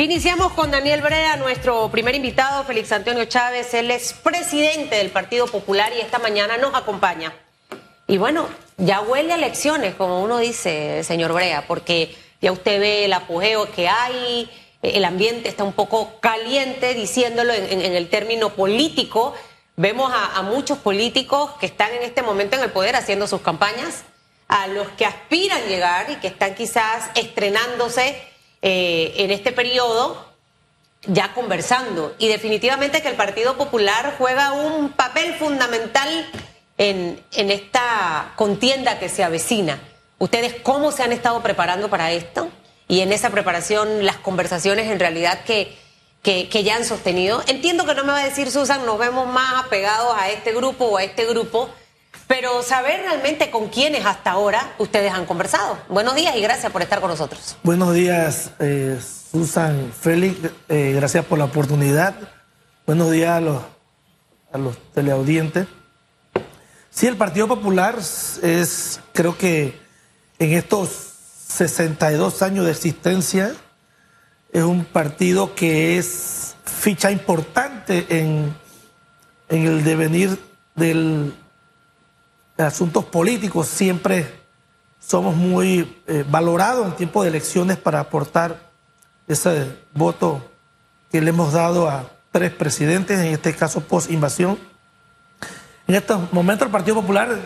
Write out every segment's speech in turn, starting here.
Iniciamos con Daniel Brea, nuestro primer invitado, Félix Antonio Chávez. Él es presidente del Partido Popular y esta mañana nos acompaña. Y bueno, ya huele a elecciones, como uno dice, señor Brea, porque ya usted ve el apogeo que hay, el ambiente está un poco caliente, diciéndolo en, el término político. Vemos a, muchos políticos que están en este momento en el poder haciendo sus campañas, a los que aspiran llegar y que están quizás estrenándose eh, en este periodo ya conversando. Y definitivamente que el Partido Popular juega un papel fundamental en, en esta contienda que se avecina. ¿Ustedes cómo se han estado preparando para esto? Y en esa preparación, las conversaciones en realidad que, que, que, ya han sostenido. Entiendo que no me va a decir Susan, nos vemos más apegados a este grupo o a este grupo, pero saber realmente con quiénes hasta ahora ustedes han conversado. Buenos días y gracias por estar con nosotros. Buenos días, eh, Susan, Félix, eh, gracias por la oportunidad. Buenos días a los, a los teleaudientes. Sí, el Partido Popular es, creo que en estos 62 años de existencia, es un partido que es ficha importante en, en el devenir del asuntos políticos siempre somos muy eh, valorados en tiempo de elecciones para aportar ese voto que le hemos dado a tres presidentes, en este caso post-invasión. En estos momentos el Partido Popular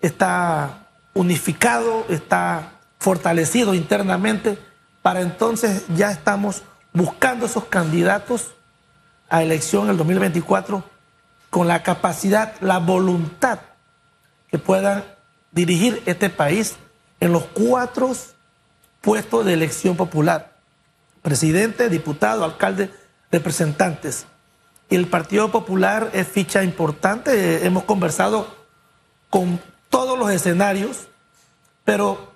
está unificado, está fortalecido internamente, para entonces ya estamos buscando esos candidatos a elección en el 2024 con la capacidad, la voluntad que puedan dirigir este país en los cuatro puestos de elección popular. Presidente, diputado, alcalde, representantes. Y el Partido Popular es ficha importante. Hemos conversado con todos los escenarios, pero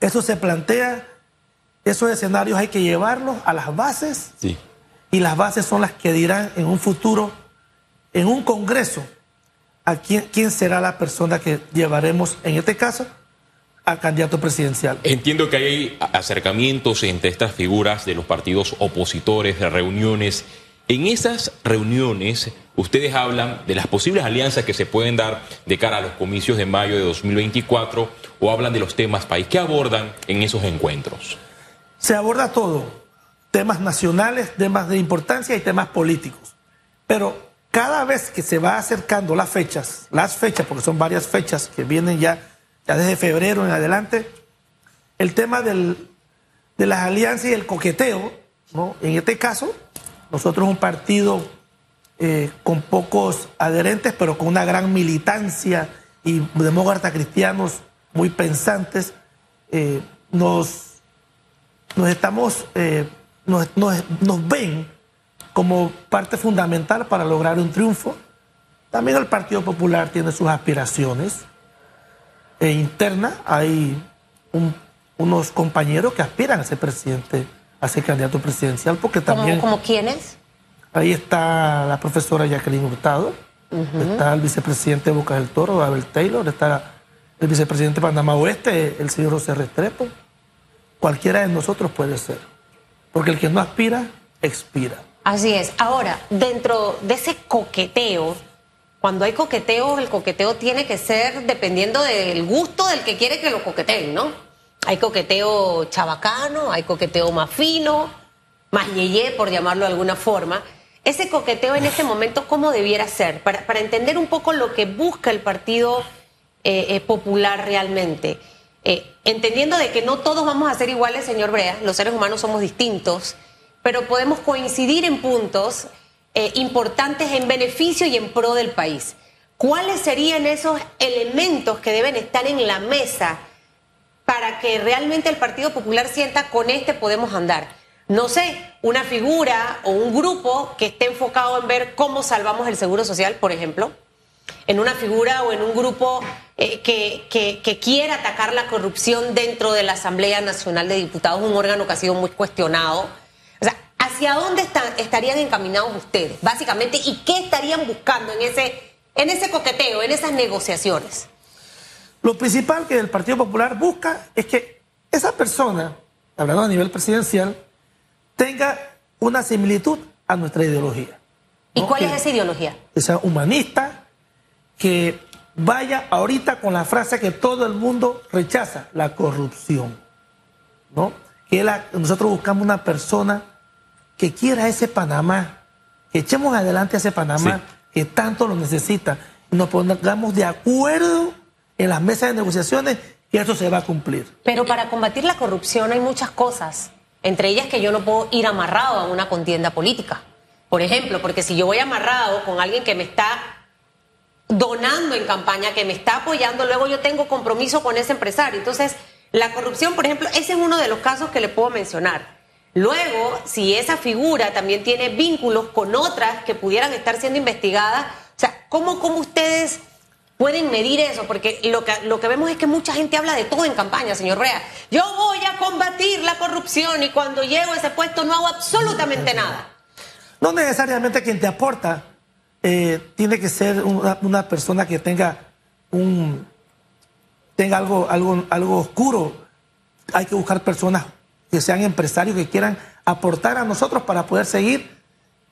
eso se plantea, esos escenarios hay que llevarlos a las bases. Y las bases son las que dirán en un futuro, en un Congreso, a quién, quién será la persona que llevaremos, en este caso, al candidato presidencial. Entiendo que hay acercamientos entre estas figuras de los partidos opositores, de reuniones. En esas reuniones, ustedes hablan de las posibles alianzas que se pueden dar de cara a los comicios de mayo de 2024 o hablan de los temas país. ¿Qué abordan en esos encuentros? Se aborda todo, temas nacionales, temas de importancia y temas políticos. Pero cada vez que se va acercando las fechas, las fechas, porque son varias fechas que vienen ya, ya desde febrero en adelante, el tema del, de las alianzas y el coqueteo, ¿no? en este caso, nosotros un partido eh, con pocos adherentes, pero con una gran militancia y demócratas cristianos muy pensantes, eh, nos, nos estamos, eh, nos, nos ven como parte fundamental para lograr un triunfo. También el Partido Popular tiene sus aspiraciones e interna hay unos compañeros que aspiran a ser presidente, a ser candidato presidencial, porque también... ¿Como, quiénes? Ahí está la profesora Jacqueline Hurtado, está el vicepresidente de Boca del Toro, Abel Taylor, está el vicepresidente de Panamá Oeste, el señor José Restrepo. Cualquiera de nosotros puede ser, porque el que no aspira, expira. Así es. Ahora, dentro de ese coqueteo, cuando hay coqueteo, el coqueteo tiene que ser dependiendo del gusto del que quiere que lo coqueteen, ¿no? Hay coqueteo chabacano, hay coqueteo más fino, más yeye, por llamarlo de alguna forma. Ese coqueteo en este momento, ¿cómo debiera ser? Para, entender un poco lo que busca el Partido eh, eh, Popular realmente. Eh, entendiendo de que no todos vamos a ser iguales, señor Brea, los seres humanos somos distintos pero podemos coincidir en puntos eh, importantes en beneficio y en pro del país. ¿Cuáles serían esos elementos que deben estar en la mesa para que realmente el Partido Popular sienta con este podemos andar? No sé, una figura o un grupo que esté enfocado en ver cómo salvamos el seguro social, por ejemplo, en una figura o en un grupo eh, que, que, quiera atacar la corrupción dentro de la Asamblea Nacional de Diputados, un órgano que ha sido muy cuestionado ¿Hacia dónde estarían encaminados ustedes, básicamente? ¿Y qué estarían buscando en ese, en ese coqueteo, en esas negociaciones? Lo principal que el Partido Popular busca es que esa persona, hablando a nivel presidencial, tenga una similitud a nuestra ideología. ¿Y cuál Que- es esa ideología? que sea humanista, que vaya ahorita con la frase que todo el mundo rechaza, la corrupción. ¿no? Que la- nosotros buscamos una persona que quiera ese Panamá, que echemos adelante ese Panamá Sí. que tanto lo necesita, nos pongamos de acuerdo en las mesas de negociaciones y eso se va a cumplir. Pero para combatir la corrupción hay muchas cosas, entre ellas que yo no puedo ir amarrado a una contienda política. Por ejemplo, porque si yo voy amarrado con alguien que me está donando en campaña, que me está apoyando, luego yo tengo compromiso con ese empresario. Entonces, la corrupción, por ejemplo, ese es uno de los casos que le puedo mencionar. Luego, si esa figura también tiene vínculos con otras que pudieran estar siendo investigadas, o sea, ¿cómo, cómo ustedes pueden medir eso? Porque lo que, lo que vemos es que mucha gente habla de todo en campaña, señor Rea. Yo voy a combatir la corrupción y cuando llego a ese puesto no hago absolutamente nada. No necesariamente quien te aporta eh, tiene que ser una, una persona que tenga un tenga algo, algo, algo oscuro. Hay que buscar personas que sean empresarios que quieran aportar a nosotros para poder seguir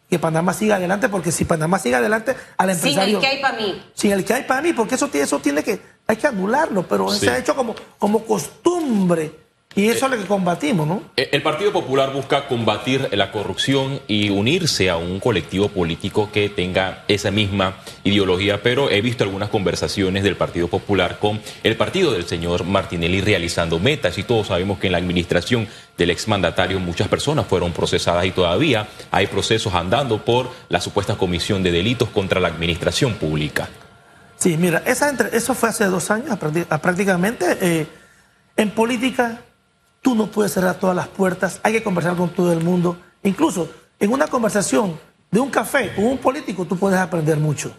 que Panamá siga adelante, porque si Panamá sigue adelante, al Sin empresario. el que hay para mí. Sin el que hay para mí, porque eso, tiene- eso tiene que, hay que anularlo, pero Sí. se ha hecho como, como costumbre y eso es lo que combatimos, ¿no? Eh, El Partido Popular busca combatir la corrupción y unirse a un colectivo político que tenga esa misma ideología, pero he visto algunas conversaciones del Partido Popular con el partido del señor Martinelli realizando metas y todos sabemos que en la administración del exmandatario muchas personas fueron procesadas y todavía hay procesos andando por la supuesta comisión de delitos contra la administración pública. Sí, mira, esa entre- eso fue hace dos años prácticamente. eh, en política, tú no puedes cerrar todas las puertas, hay que conversar con todo el mundo. Incluso en una conversación de un café con un político, tú puedes aprender mucho.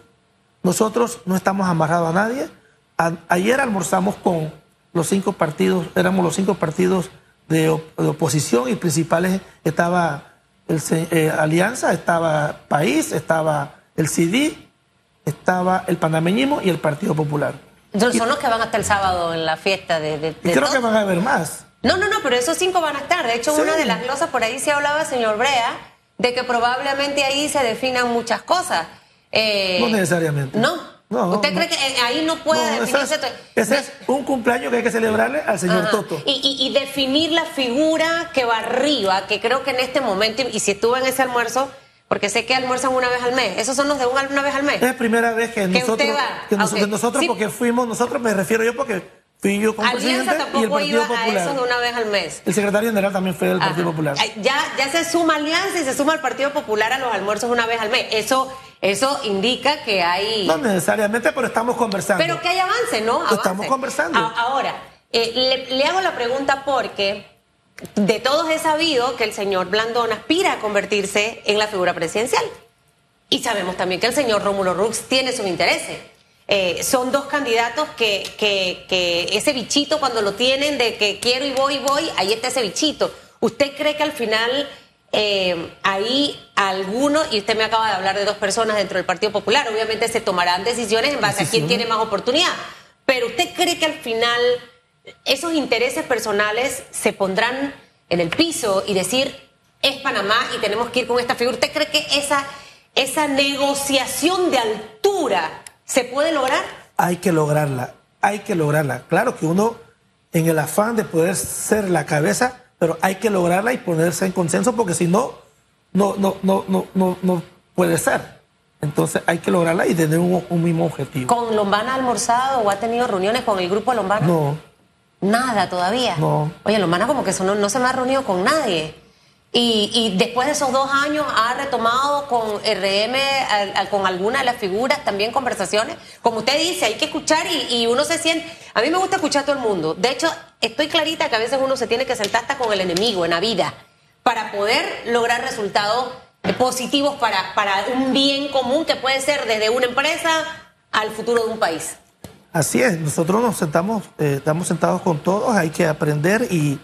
Nosotros no estamos amarrados a nadie. A- ayer almorzamos con los cinco partidos, éramos los cinco partidos de, op- de oposición y principales. Estaba el, eh, Alianza, estaba País, estaba el CD, estaba el panameñismo y el Partido Popular. Entonces, son los que van hasta el sábado en la fiesta de, de, de creo todo. que van a haber más. No, no, no, pero esos cinco van a estar. De hecho, Sí. una de las glosas por ahí se hablaba, señor Brea, de que probablemente ahí se definan muchas cosas. Eh, No necesariamente. No. No, ¿Usted no. cree que eh, ahí no puede No, ese definirse? es, ese es un cumpleaños que hay que celebrarle al señor Ajá. Toto. Y, y- y definir la figura que va arriba, que creo que en este momento, y si estuve en ese almuerzo, porque sé que almuerzan una vez al mes, esos son los de una, vez al mes. Es la primera vez que, nosotros, usted va. que nos- Ah, nosotros Sí. porque fuimos, nosotros me refiero yo porque como Alianza tampoco iba a Popular. esos de una vez al mes. El secretario general también fue del Partido. Popular. Ya, ya se suma Alianza y se suma el Partido Popular a los almuerzos una vez al mes. Eso, eso indica que hay. No necesariamente, pero estamos conversando. Pero que hay avance, ¿no? Avance. Estamos conversando. A- ahora, eh, le, le hago la pregunta porque de todos he sabido que el señor Blandón aspira a convertirse en la figura presidencial. Y sabemos también que el señor Rómulo Rux tiene sus intereses. Eh, son dos candidatos que, que, que ese bichito cuando lo tienen de que quiero y voy y voy, ahí está ese bichito. ¿Usted cree que al final eh, ahí alguno, y usted me acaba de hablar de dos personas dentro del Partido Popular, obviamente se tomarán decisiones en base a quién tiene más oportunidad, pero usted cree que al final esos intereses personales se pondrán en el piso y decir, es Panamá y tenemos que ir con esta figura? ¿Usted cree que esa, esa negociación de altura se puede lograr? Hay que lograrla, hay que lograrla. Claro que uno, en el afán de poder ser la cabeza, pero hay que lograrla y ponerse en consenso porque si no, no, no, no, no, no, no puede ser. Entonces hay que lograrla y tener un, un mismo objetivo. ¿Con Lombana ha almorzado o ha tenido reuniones con el grupo Lombana? No, Nada todavía. No. Oye, Lombana como que eso no, no se me ha reunido con nadie. Y, después de esos dos años ha retomado con RM, con alguna de las figuras, también conversaciones. Como usted dice, hay que escuchar y, y uno se siente... A mí me gusta escuchar a todo el mundo. De hecho, estoy clarita que a veces uno se tiene que sentar hasta con el enemigo en la vida para poder lograr resultados eh, positivos para, para un bien común que puede ser desde una empresa al futuro de un país. Así es, nosotros nos sentamos, eh, estamos sentados con todos, hay que aprender y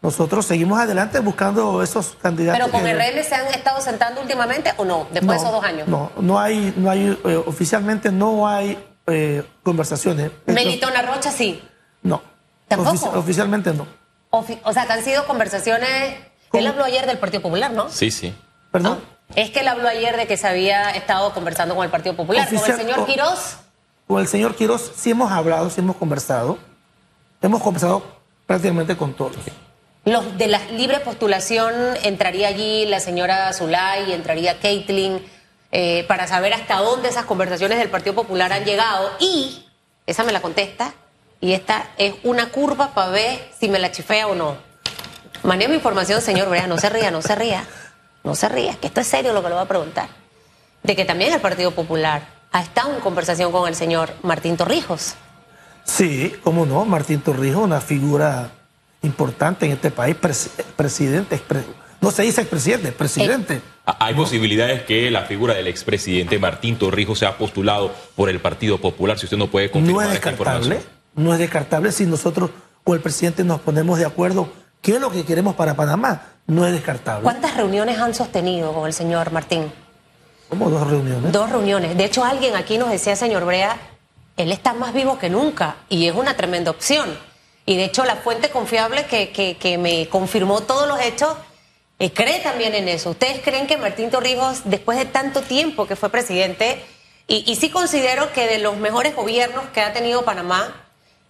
nosotros seguimos adelante buscando esos candidatos. Pero con que- se han estado sentando últimamente o no, después no, de esos dos años. No, no hay, no hay eh, oficialmente no hay eh, conversaciones. Melitona Rocha sí. No. ¿Tampoco? Ofici- oficialmente no. Ofi- O sea, que han sido conversaciones. Él habló ayer del Partido Popular, ¿no? Sí, sí. ¿Perdón? Ah, es que él habló ayer de que se había estado conversando con el Partido Popular, con el señor Quirós. Con el señor Quiroz sí hemos hablado, sí hemos conversado. Hemos conversado prácticamente con todos. Los de la libre postulación entraría allí la señora Zulay, entraría Caitlin, eh, para saber hasta dónde esas conversaciones del Partido Popular han llegado. Y, esa me la contesta, y esta es una curva para ver si me la chifea o no. Manejo información, señor Brea, no se ría, no se ría, no se ría, que esto es serio lo que le voy a preguntar. De que también el Partido Popular ha estado en conversación con el señor Martín Torrijos. Sí, cómo no, Martín Torrijos, una figura importante en este país, pres- presidente, expre- no se dice expresidente, presidente. Ah, Hay posibilidades que la figura del expresidente Martín Torrijos sea postulado por el Partido Popular, si usted no puede no confirmar es esta descartable, información. no es descartable si nosotros o el presidente nos ponemos de acuerdo qué es lo que queremos para Panamá, no es descartable. ¿Cuántas reuniones han sostenido con el señor Martín? Como dos reuniones. Dos reuniones. De hecho, alguien aquí nos decía, señor Brea, él está más vivo que nunca y es una tremenda opción. Y de hecho, la fuente confiable que, que- que me confirmó todos los hechos eh, cree también en eso. ¿Ustedes creen que Martín Torrijos, después de tanto tiempo que fue presidente, y, y sí considero que de los mejores gobiernos que ha tenido Panamá,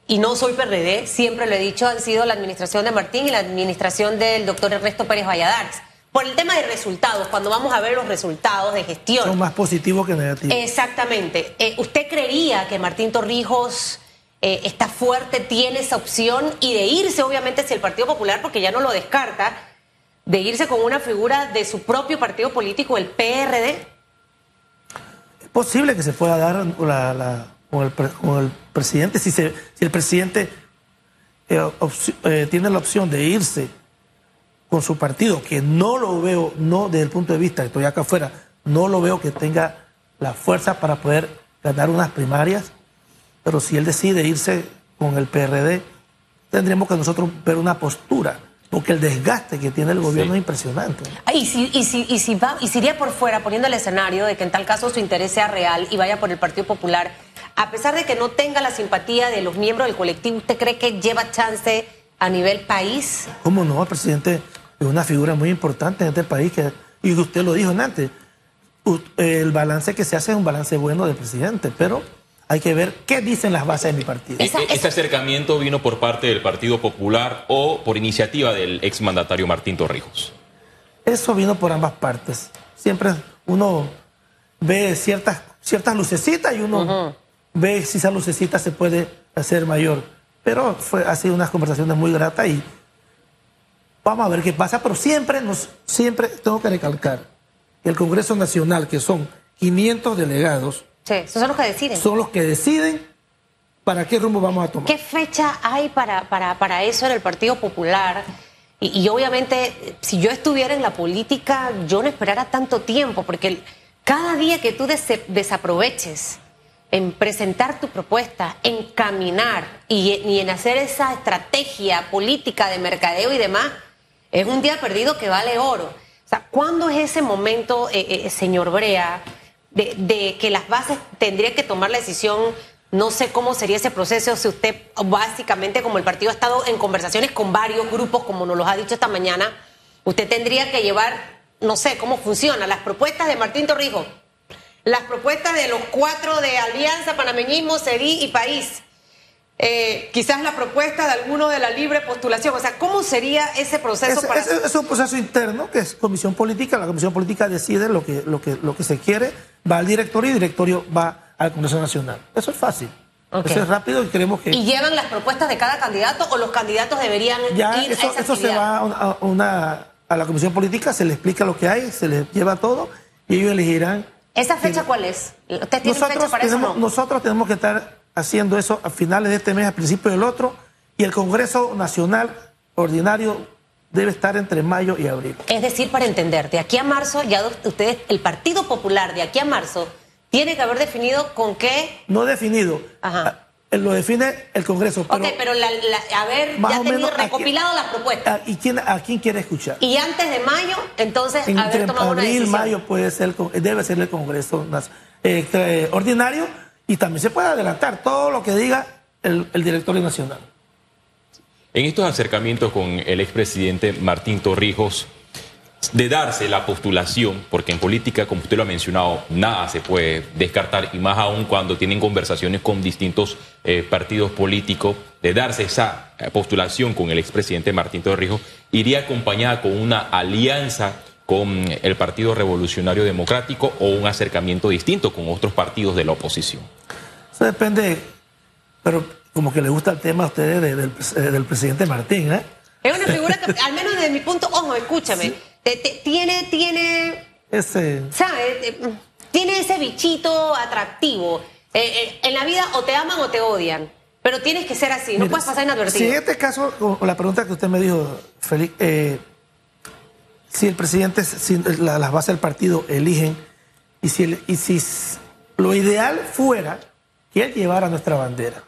y no soy PRD, siempre lo he dicho, han sido la administración de Martín y la administración del doctor Ernesto Pérez Valladares. Por el tema de resultados, cuando vamos a ver los resultados de gestión. Son más positivos que negativos. Exactamente. Eh, ¿Usted creería que Martín Torrijos eh, está fuerte, tiene esa opción y de irse, obviamente, si el Partido Popular, porque ya no lo descarta, de irse con una figura de su propio partido político, el PRD? Es posible que se pueda dar la- con, el, presidente, si, el presidente eh, eh, tiene la opción de irse con su partido, que no lo veo, no desde el punto de vista, estoy acá afuera, no lo veo que tenga la fuerza para poder ganar unas primarias, pero si él decide irse con el PRD, tendríamos que nosotros ver una postura, porque el desgaste que tiene el gobierno Sí. es impresionante. Ah, Y si, y, si, y, si va, y si iría por fuera, poniendo el escenario de que en tal caso su interés sea real y vaya por el Partido Popular, a pesar de que no tenga la simpatía de los miembros del colectivo, ¿usted cree que lleva chance a nivel país? ¿Cómo no? El presidente es una figura muy importante en este país que, y usted lo dijo antes. El balance que se hace es un balance bueno del presidente, pero hay que ver qué dicen las bases de mi partido. Esa- E- esa- ¿Este acercamiento vino por parte del Partido Popular o por iniciativa del exmandatario Martín Torrijos? Eso vino por ambas partes. Siempre uno ve ciertas, ciertas lucecitas y uno ve si esa lucecita se puede hacer mayor. Pero fue, ha sido unas conversaciones muy gratas y vamos a ver qué pasa. Pero siempre, nos, siempre tengo que recalcar que el Congreso Nacional, que son 500 delegados, Sí, son los que deciden. son los que deciden para qué rumbo vamos a tomar. ¿Qué fecha hay para, para, para eso en el Partido Popular? Y, y obviamente, si yo estuviera en la política, yo no esperara tanto tiempo, porque cada día que tú des- desaproveches en presentar tu propuesta, en caminar y, y en hacer esa estrategia política de mercadeo y demás, es un día perdido que vale oro. O sea, ¿cuándo es ese momento, eh, eh, señor Brea, de, que las bases tendrían que tomar la decisión? No sé cómo sería ese proceso si usted, básicamente, como el partido ha estado en conversaciones con varios grupos, como nos los ha dicho esta mañana, usted tendría que llevar, no sé cómo funciona, las propuestas de Martín Torrijos, las propuestas de los cuatro de Alianza, Panameñismo, CEDI y País. Eh, quizás la propuesta de alguno de la libre postulación. O sea, ¿cómo sería ese proceso Es, para... es- es un proceso interno que es comisión política. La comisión política decide lo que, lo que, lo que se quiere, va al directorio y el directorio va al Congreso Nacional. Eso es fácil. Eso es rápido y creemos que ¿Y llevan las propuestas de cada candidato o los candidatos deberían ya ir eso, a esa eso se va a una, a una- a la comisión política, se le explica lo que hay, se les lleva todo y ellos elegirán. ¿Esa fecha cuál es? ¿Usted tiene fecha Nosotros para eso o tenemos, no? nosotros tenemos que estar haciendo eso a finales de este mes, a principios del otro, y el Congreso Nacional Ordinario debe estar entre mayo y abril. Es decir, para entender, de aquí a marzo, ya ustedes, el Partido Popular de aquí a marzo, tiene que haber definido con qué... No definido. Ajá. Ah, Lo define el Congreso. Pero ok, pero la, la- haber más ya o menos a recopilado las propuestas. ah, ¿Y quién, a quién quiere escuchar? Y antes de mayo, entonces, Entre haber tomado una abril, decisión. mayo puede ser, debe ser el Congreso eh, eh, ordinario y también se puede adelantar todo lo que diga el, el directorio nacional. En estos acercamientos con el expresidente Martín Torrijos, de darse la postulación, porque en política, como usted lo ha mencionado, nada se puede descartar, y más aún cuando tienen conversaciones con distintos eh, partidos políticos, de darse esa eh, postulación con el expresidente Martín Torrijos, iría acompañada con una alianza con el Partido Revolucionario Democrático o un acercamiento distinto con otros partidos de la oposición. Eso depende, pero como que le gusta el tema a ustedes del, eh, del, presidente Martín, ¿eh? Es una figura que, al menos desde mi punto, ojo, escúchame, tiene, tiene, ese, ¿sabes? Tiene ese bichito atractivo. Eh, eh, en la vida o te aman o te odian, pero tienes que ser así, no puedes pasar inadvertido. Si en este caso, con la pregunta que usted me dijo, Félix, eh, si el presidente, si las bases del partido eligen, y si, y si lo ideal fuera que él llevara nuestra bandera,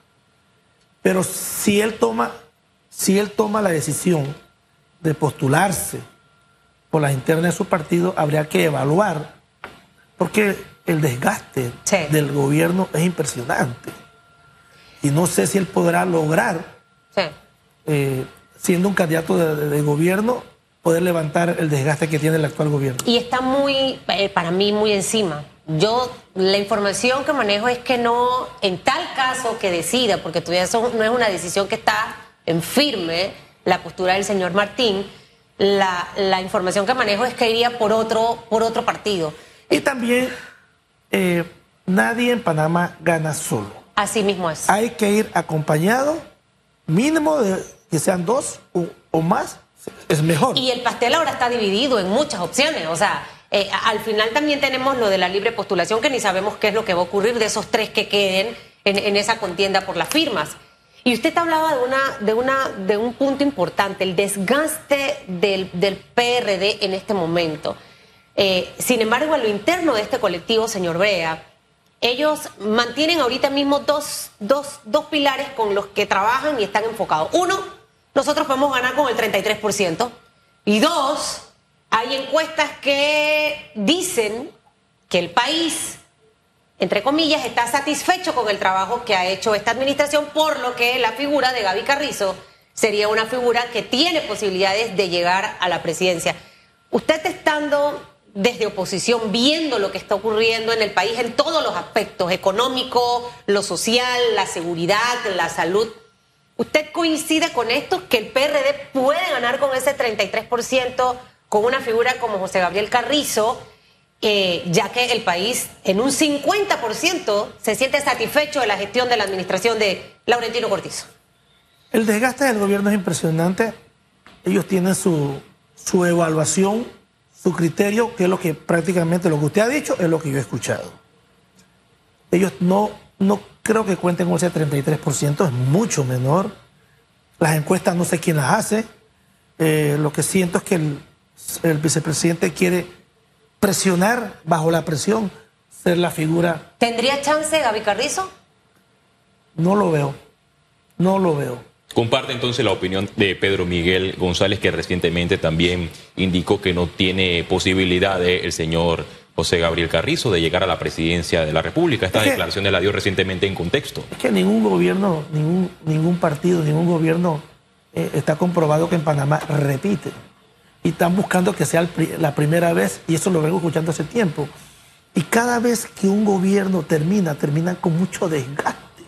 pero si él toma, si él toma la decisión de postularse por las internas de su partido, habría que evaluar, porque el desgaste del gobierno es impresionante. Y no sé si él podrá lograr, eh, siendo un candidato de, gobierno, poder levantar el desgaste que tiene el actual gobierno. Y está muy, eh, para mí, muy encima. Yo, la información que manejo es que no, en tal caso que decida, porque todavía eso no es una decisión que está en firme, la postura del señor Martín, la, la información que manejo es que iría por otro, por otro partido. Y también eh, nadie en Panamá gana solo. Así mismo es. Hay que ir acompañado, mínimo de que sean dos o, más, es mejor. Y el pastel ahora está dividido en muchas opciones. O sea, eh, al final también tenemos lo de la libre postulación, que ni sabemos qué es lo que va a ocurrir de esos tres que queden en, en esa contienda por las firmas. Y usted hablaba de, una, de, una, de un punto importante, el desgaste del, del PRD en este momento. Eh, sin embargo, en lo interno de este colectivo, señor Brea, ellos mantienen ahorita mismo dos, dos, dos pilares con los que trabajan y están enfocados. Uno, nosotros podemos ganar con el 33%. Y dos, hay encuestas que dicen que el país entre comillas, está satisfecho con el trabajo que ha hecho esta administración, por lo que la figura de Gaby Carrizo sería una figura que tiene posibilidades de llegar a la presidencia. Usted estando desde oposición, viendo lo que está ocurriendo en el país en todos los aspectos, económico, lo social, la seguridad, la salud, ¿usted coincide con esto que el PRD puede ganar con ese 33% con una figura como José Gabriel Carrizo? Eh, ya que el país en un 50% se siente satisfecho de la gestión de la administración de Laurentino Cortizo. El desgaste del gobierno es impresionante. Ellos tienen su, su evaluación, su criterio, que es lo que prácticamente lo que usted ha dicho es lo que yo he escuchado. Ellos no, no creo que cuenten con ese 33%, es mucho menor. Las encuestas no sé quién las hace. Eh, lo que siento es que el, el vicepresidente quiere presionar bajo la presión, ser la figura. ¿Tendría chance Gaby Carrizo? No lo veo, no lo veo. Comparte entonces la opinión de Pedro Miguel González, que recientemente también indicó que no tiene posibilidad el señor José Gabriel Carrizo de llegar a la presidencia de la República. Esta declaración la dio recientemente en contexto. Es que ningún gobierno, ningún, ningún partido, ningún gobierno eh, está comprobado que en Panamá repite y están buscando que sea la primera vez, y eso lo vengo escuchando hace tiempo. Y cada vez que un gobierno termina, termina con mucho desgaste.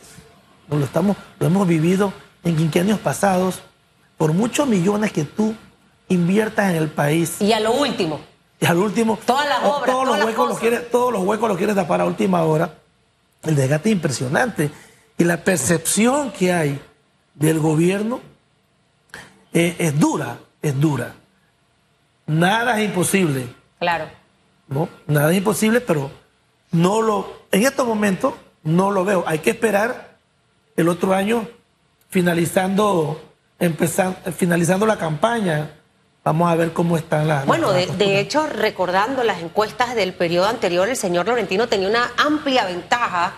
Lo, estamos, lo hemos vivido en quinquenios pasados, por muchos millones que tú inviertas en el país. Y a lo último. Y al último. Todas las obras, todos, los huecos los quieres, todos los huecos los quieres tapar a última hora. El desgaste es impresionante. Y la percepción que hay del gobierno eh, es dura, es dura. Nada es imposible. Claro. ¿no? Nada es imposible, pero no lo, en estos momentos no lo veo. Hay que esperar el otro año finalizando, empezando, finalizando la campaña. Vamos a ver cómo están las. Bueno, de, hecho, recordando las encuestas del periodo anterior, el señor Laurentino tenía una amplia ventaja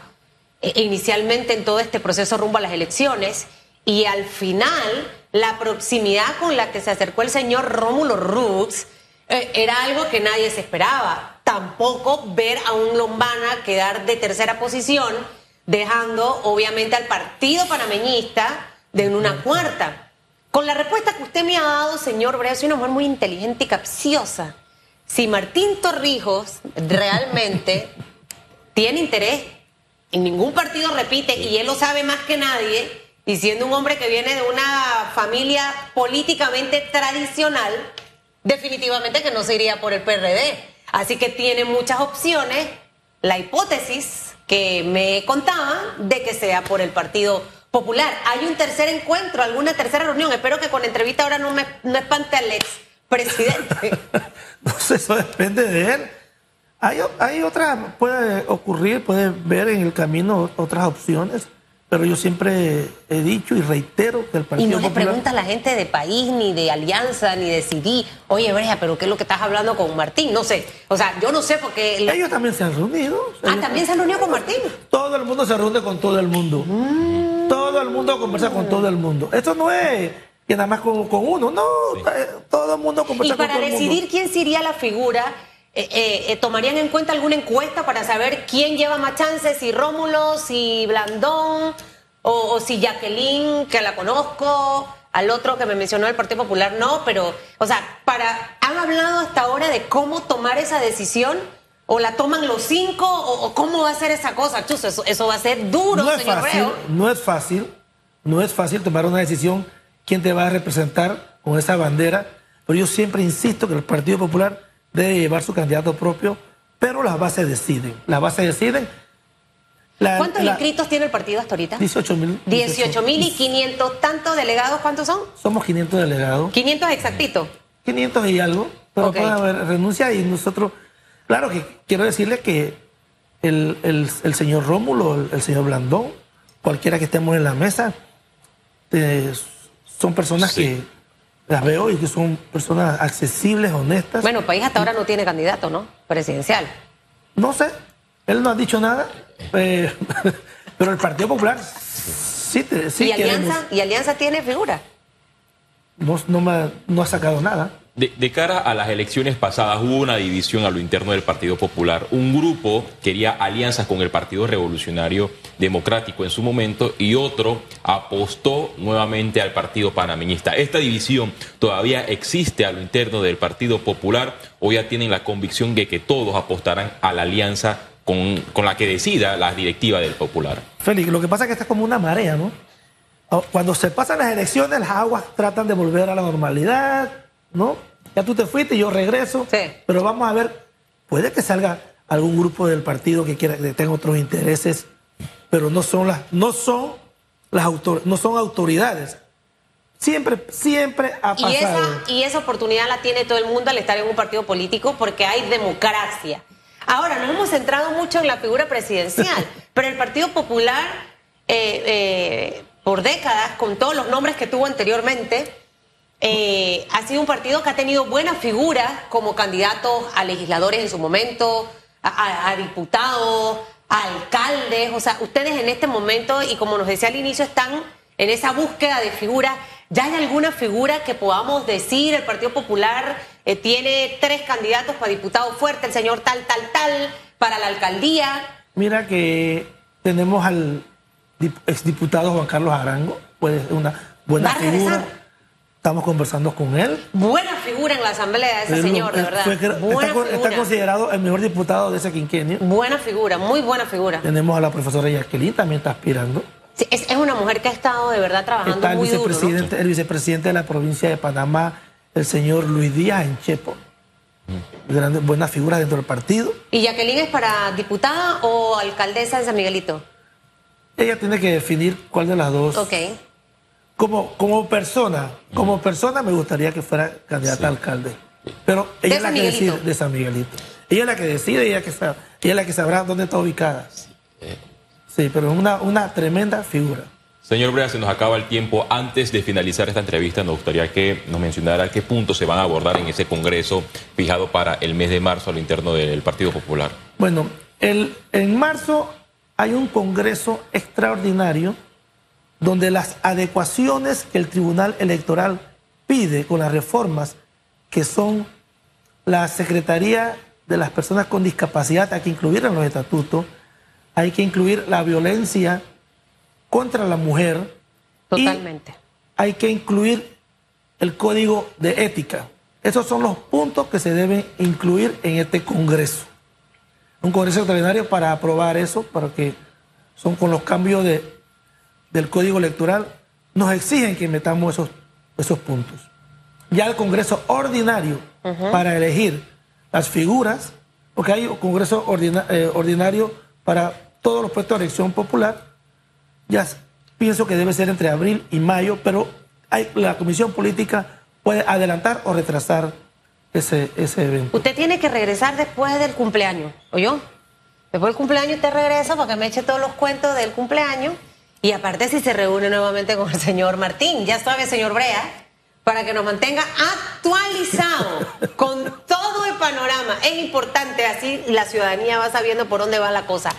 eh, inicialmente en todo este proceso rumbo a las elecciones y al final la proximidad con la que se acercó el señor Rómulo Rux eh, era algo que nadie se esperaba. Tampoco ver a un Lombana quedar de tercera posición, dejando obviamente al partido panameñista de una cuarta. Con la respuesta que usted me ha dado, señor Brea, soy una mujer muy inteligente y capciosa. Si Martín Torrijos realmente tiene interés, en ningún partido repite, y él lo sabe más que nadie, y siendo un hombre que viene de una familia políticamente tradicional, definitivamente que no se iría por el PRD. Así que tiene muchas opciones. La hipótesis que me contaba de que sea por el Partido Popular. Hay un tercer encuentro, alguna tercera reunión. Espero que con entrevista ahora no me no espante al ex presidente. no sé, eso depende de él. Hay, hay otra, puede ocurrir, puede ver en el camino otras opciones. Pero yo siempre he dicho y reitero que el Partido Y no Popular... le pregunta a la gente de país, ni de alianza, ni de CD, oye, Breja, pero ¿qué es lo que estás hablando con Martín? No sé. O sea, yo no sé porque... Ellos también se han reunido. Ah, ¿también se han reunido con Martín? Todo el mundo se reúne con todo el mundo. Todo el mundo conversa con todo el mundo. Esto no es que nada más con, con uno, no. eh, Todo el mundo Y conversa con para todo el decidir mundo. quién sería la figura, eh, eh, eh, ¿tomarían en cuenta alguna encuesta para saber quién lleva más chances? Si Rómulo, si Blandón, o, o si Jacqueline, que la conozco, al otro que me mencionó del Partido Popular, no, pero, o sea, para, ¿han hablado hasta ahora de cómo tomar esa decisión? ¿O la toman los cinco? ¿O, o cómo va a ser esa cosa? Chus, eso, eso va a ser duro, No es señor fácil, Breo. no es fácil, no es fácil tomar una decisión quién te va a representar con esa bandera, pero yo siempre insisto que el Partido Popular debe llevar su candidato propio, pero las bases deciden. Las bases deciden. La- ¿Cuántos la- inscritos tiene el partido hasta ahorita? 18 mil. 18 mil y 500 tantos delegados, ¿cuántos son? Somos 500 delegados. 500 exactitos. 500 y algo, pero Ok. puede haber renuncia y nosotros, claro que quiero decirle que el, el- el señor Rómulo, el, el señor Blandón, cualquiera que estemos en la mesa, eh, son personas Sí. que las veo y que son personas accesibles, honestas. Bueno, país hasta ahora no tiene candidato, ¿no? Presidencial. No sé, él no ha dicho nada, eh, pero el Partido Popular sí, te- sí ¿Y, queremos- Alianza, ¿Y Alianza tiene figura? no, no me ha- no ha sacado nada. De, cara a las elecciones pasadas hubo una división a lo interno del Partido Popular. Un grupo quería alianzas con el Partido Revolucionario Democrático en su momento y otro apostó nuevamente al Partido Panameñista. Esta división todavía existe a lo interno del Partido Popular o ya tienen la convicción de que todos apostarán a la alianza con, con la que decida la directiva del Popular. Félix, lo que pasa es que esta es como una marea, ¿no? Cuando se pasan las elecciones, las aguas tratan de volver a la normalidad, ¿no? Ya tú te fuiste y yo regreso. Sí. Pero vamos a ver, puede que salga algún grupo del partido que quiera que tenga otros intereses, pero no son las, no son las autor, no son autoridades. Siempre, siempre ha pasado. Y esa, y esa oportunidad la tiene todo el mundo al estar en un partido político porque hay democracia. Ahora, nos hemos centrado mucho en la figura presidencial, pero el Partido Popular, eh, eh, por décadas, con todos los nombres que tuvo anteriormente, eh, ha sido un partido que ha tenido buenas figuras como candidatos a legisladores en su momento, a, a- a diputados, a alcaldes. O sea, ustedes en este momento, y como nos decía al inicio, están en esa búsqueda de figuras. ¿Ya hay alguna figura que podamos decir? El Partido Popular eh, tiene tres candidatos para diputado fuerte, el señor tal, tal, tal, para la alcaldía. Mira que tenemos al dip- exdiputado Juan Carlos Arango, pues una buena ¿Va a regresar? figura. Estamos conversando con él. Buena figura en la asamblea ese señor, de verdad. fue Buena está, con- está figura. considerado el mejor diputado de ese quinquenio. Buena figura, muy buena figura. Tenemos a la profesora Jacqueline, también está aspirando. Sí, es, es una mujer que ha estado de verdad trabajando Está el muy duro. ¿no? vicepresidente, el vicepresidente de la provincia de Panamá, el señor Luis Díaz en Chepo. Grandes, buenas figuras dentro del partido. ¿Y Jacqueline es para diputada o alcaldesa de San Miguelito? Ella tiene que definir cuál de las dos. Ok. Como, como persona, como persona me gustaría que fuera candidata a alcalde. Pero ella ¿De es la que Miguelito? decide de San Miguelito. Ella es la que decide, ella, que sabe, ella es la que sabrá dónde está ubicada. Sí, pero es una, una tremenda figura. Señor Brea, se nos acaba el tiempo. Antes de finalizar esta entrevista, nos gustaría que nos mencionara qué puntos se van a abordar en ese congreso fijado para el mes de marzo a lo interno del Partido Popular. Bueno, el, en marzo hay un congreso extraordinario donde las adecuaciones que el Tribunal Electoral pide con las reformas que son la Secretaría de las Personas con Discapacidad, hay que incluir en los estatutos, hay que incluir la violencia contra la mujer. y Totalmente. hay que incluir el código de ética. Esos son los puntos que se deben incluir en este Congreso. Un Congreso extraordinario para aprobar eso, para que son con los cambios de, del código electoral, nos exigen que metamos esos, esos puntos. Ya el Congreso ordinario para elegir las figuras, porque hay un Congreso eh, ordinario para todos los puestos de elección popular, ya pienso que debe ser entre abril y mayo, pero hay, la Comisión Política puede adelantar o retrasar ese, ese evento. Usted tiene que regresar después del cumpleaños, ¿oyó? Después del cumpleaños usted regresa para que me eche todos los cuentos del cumpleaños y aparte si se reúne nuevamente con el señor Martín, ya sabe, señor Brea, para que nos mantenga actualizado con todo el panorama. Es importante, así la ciudadanía va sabiendo por dónde va la cosa.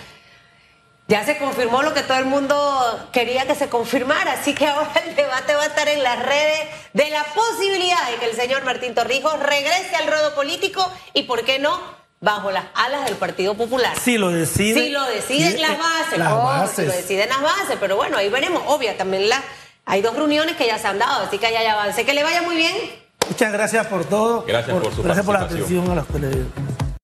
Ya se confirmó lo que todo el mundo quería que se confirmara, así que ahora el debate va a estar en las redes de la posibilidad de que el señor Martín Torrijos regrese al rodo político y, ¿por qué no?, bajo las alas del Partido Popular. Si lo deciden. Si lo deciden las bases, las bases. Si lo deciden las bases, pero bueno, ahí veremos. Obvia, también la, hay dos reuniones que ya se han dado, así que allá ya avance. Que le vaya muy bien. Muchas gracias por todo. Gracias por, su Gracias por la atención a los televidentes.